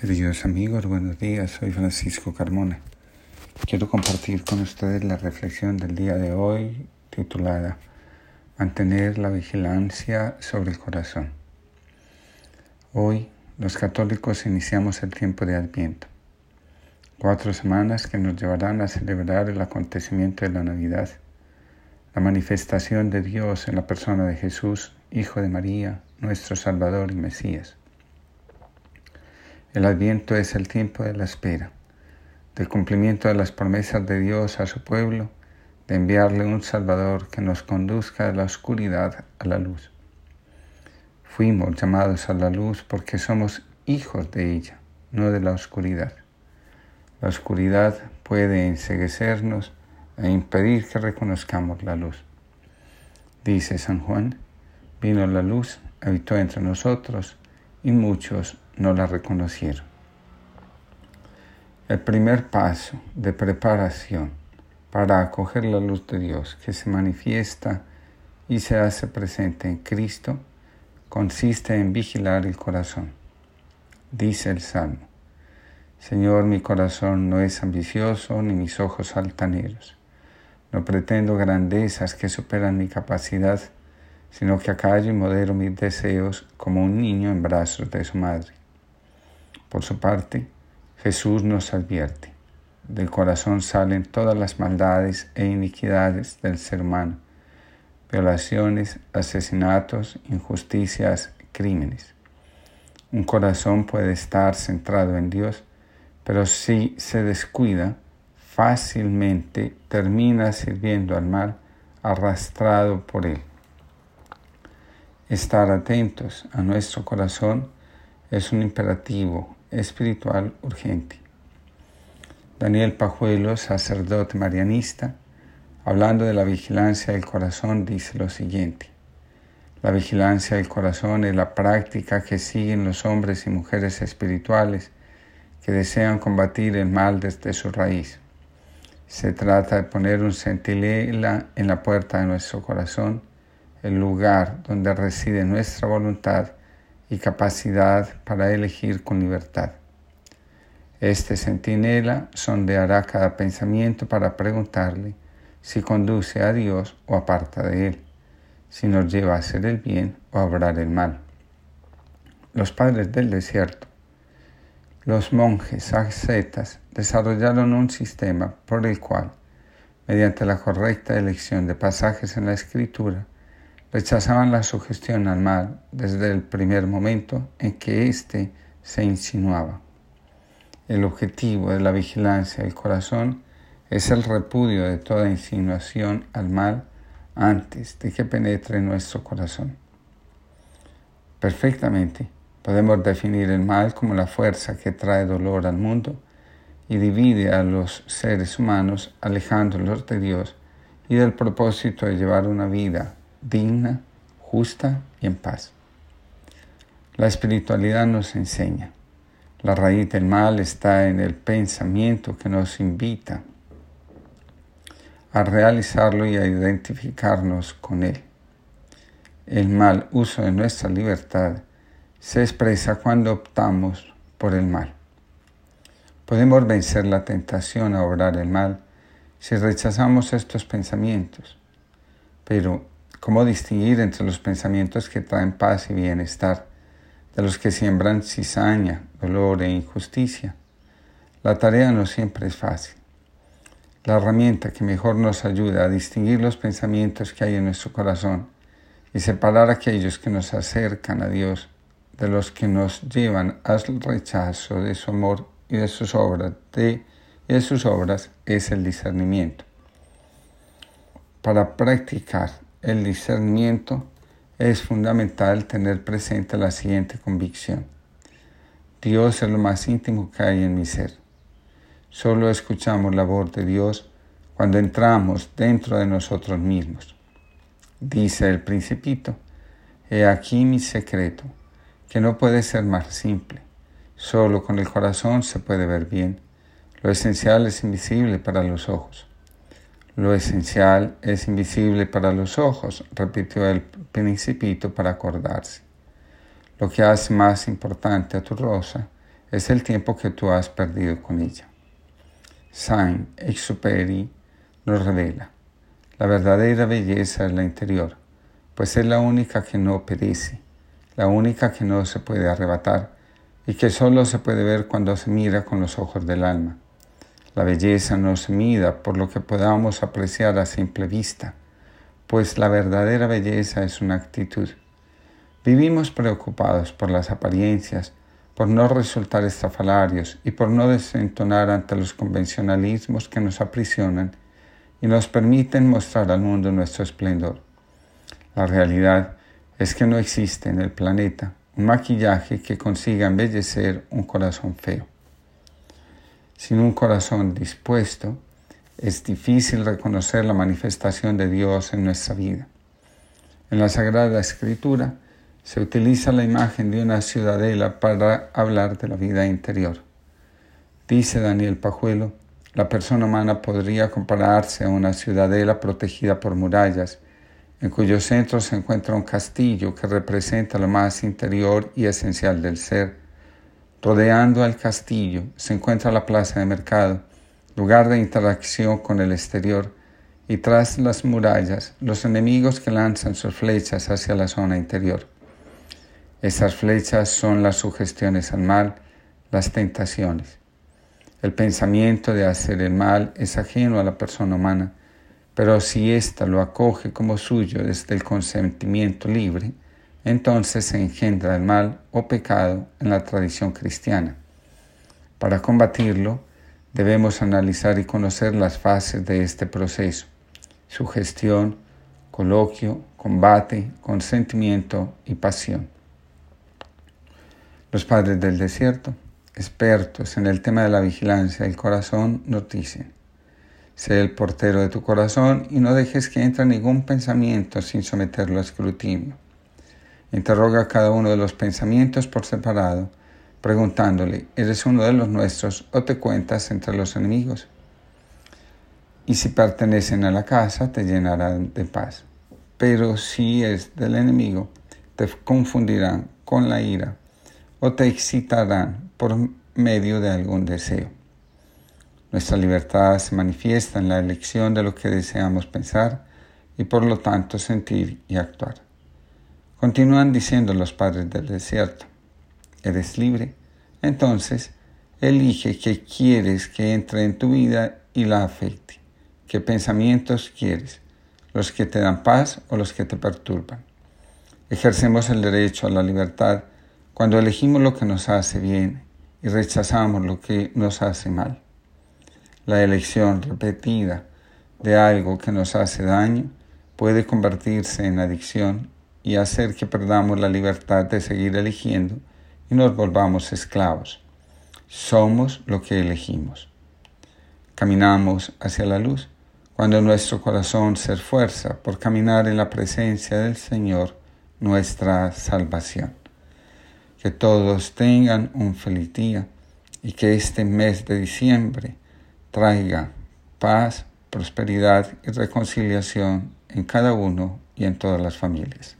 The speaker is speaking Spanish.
Queridos amigos, buenos días. Soy Francisco Carmona. Quiero compartir con ustedes la reflexión del día de hoy titulada Mantener la vigilancia sobre el corazón. Hoy los católicos iniciamos el tiempo de Adviento, cuatro semanas que nos llevarán a celebrar el acontecimiento de la Navidad, la manifestación de Dios en la persona de Jesús, Hijo de María, nuestro Salvador y Mesías. El adviento es el tiempo de la espera, del cumplimiento de las promesas de Dios a su pueblo, de enviarle un Salvador que nos conduzca de la oscuridad a la luz. Fuimos llamados a la luz porque somos hijos de ella, no de la oscuridad. La oscuridad puede enseguecernos e impedir que reconozcamos la luz. Dice San Juan, vino la luz, habitó entre nosotros y muchos no la reconocieron. El primer paso de preparación para acoger la luz de Dios que se manifiesta y se hace presente en Cristo consiste en vigilar el corazón. Dice el Salmo, Señor, mi corazón no es ambicioso ni mis ojos altaneros. No pretendo grandezas que superan mi capacidad, sino que acallo y modero mis deseos como un niño en brazos de su madre. Por su parte, Jesús nos advierte, del corazón salen todas las maldades e iniquidades del ser humano, violaciones, asesinatos, injusticias, crímenes. Un corazón puede estar centrado en Dios, pero si se descuida, fácilmente termina sirviendo al mal arrastrado por él. Estar atentos a nuestro corazón es un imperativo espiritual urgente. Daniel Pajuelo, sacerdote marianista, hablando de la vigilancia del corazón, dice lo siguiente. La vigilancia del corazón es la práctica que siguen los hombres y mujeres espirituales que desean combatir el mal desde su raíz. Se trata de poner un centinela en la puerta de nuestro corazón, el lugar donde reside nuestra voluntad y capacidad para elegir con libertad. Este centinela sondeará cada pensamiento para preguntarle si conduce a Dios o aparta de Él, si nos lleva a hacer el bien o a obrar el mal. Los padres del desierto, los monjes ascetas, desarrollaron un sistema por el cual, mediante la correcta elección de pasajes en la Escritura, rechazaban la sugestión al mal desde el primer momento en que éste se insinuaba. El objetivo de la vigilancia del corazón es el repudio de toda insinuación al mal antes de que penetre en nuestro corazón. Perfectamente podemos definir el mal como la fuerza que trae dolor al mundo y divide a los seres humanos alejándolos de Dios y del propósito de llevar una vida digna, justa y en paz. La espiritualidad nos enseña. La raíz del mal está en el pensamiento que nos invita a realizarlo y a identificarnos con él. El mal uso de nuestra libertad se expresa cuando optamos por el mal. Podemos vencer la tentación a obrar el mal si rechazamos estos pensamientos, pero ¿Cómo distinguir entre los pensamientos que traen paz y bienestar de los que siembran cizaña, dolor e injusticia? La tarea no siempre es fácil. La herramienta que mejor nos ayuda a distinguir los pensamientos que hay en nuestro corazón y separar aquellos que nos acercan a Dios de los que nos llevan al rechazo de su amor y de sus obras, de, sus obras es el discernimiento. Para practicar el discernimiento, es fundamental tener presente la siguiente convicción. Dios es lo más íntimo que hay en mi ser. Solo escuchamos la voz de Dios cuando entramos dentro de nosotros mismos. Dice el principito, he aquí mi secreto, que no puede ser más simple. Solo con el corazón se puede ver bien. Lo esencial es invisible para los ojos. Lo esencial es invisible para los ojos, repitió el principito para acordarse. Lo que hace más importante a tu rosa es el tiempo que tú has perdido con ella. Saint-Exupéry nos revela, la verdadera belleza es la interior, pues es la única que no perece, la única que no se puede arrebatar y que solo se puede ver cuando se mira con los ojos del alma. La belleza no se mida por lo que podamos apreciar a simple vista, pues la verdadera belleza es una actitud. Vivimos preocupados por las apariencias, por no resultar estafalarios y por no desentonar ante los convencionalismos que nos aprisionan y nos permiten mostrar al mundo nuestro esplendor. La realidad es que no existe en el planeta un maquillaje que consiga embellecer un corazón feo. Sin un corazón dispuesto, es difícil reconocer la manifestación de Dios en nuestra vida. En la Sagrada Escritura, se utiliza la imagen de una ciudadela para hablar de la vida interior. Dice Daniel Pajuelo, la persona humana podría compararse a una ciudadela protegida por murallas, en cuyo centro se encuentra un castillo que representa lo más interior y esencial del ser. Rodeando al castillo se encuentra la plaza de mercado, lugar de interacción con el exterior, y tras las murallas los enemigos que lanzan sus flechas hacia la zona interior. Esas flechas son las sugestiones al mal, las tentaciones. El pensamiento de hacer el mal es ajeno a la persona humana, pero si ésta lo acoge como suyo desde el consentimiento libre, entonces se engendra el mal o pecado en la tradición cristiana. Para combatirlo, debemos analizar y conocer las fases de este proceso, sugestión, coloquio, combate, consentimiento y pasión. Los padres del desierto, expertos en el tema de la vigilancia del corazón, nos dicen, sé el portero de tu corazón y no dejes que entre ningún pensamiento sin someterlo a escrutinio. Interroga cada uno de los pensamientos por separado, preguntándole, ¿eres uno de los nuestros o te cuentas entre los enemigos? Y si pertenecen a la casa, te llenarán de paz. Pero si es del enemigo, te confundirán con la ira o te excitarán por medio de algún deseo. Nuestra libertad se manifiesta en la elección de lo que deseamos pensar y por lo tanto sentir y actuar. Continúan diciendo los padres del desierto, eres libre, entonces elige qué quieres que entre en tu vida y la afecte, qué pensamientos quieres, los que te dan paz o los que te perturban. Ejercemos el derecho a la libertad cuando elegimos lo que nos hace bien y rechazamos lo que nos hace mal. La elección repetida de algo que nos hace daño puede convertirse en adicción y hacer que perdamos la libertad de seguir eligiendo y nos volvamos esclavos. Somos lo que elegimos. Caminamos hacia la luz cuando nuestro corazón se esfuerza por caminar en la presencia del Señor, nuestra salvación que todos tengan un feliz día y que este mes de diciembre traiga paz, prosperidad y reconciliación en cada uno y en todas las familias.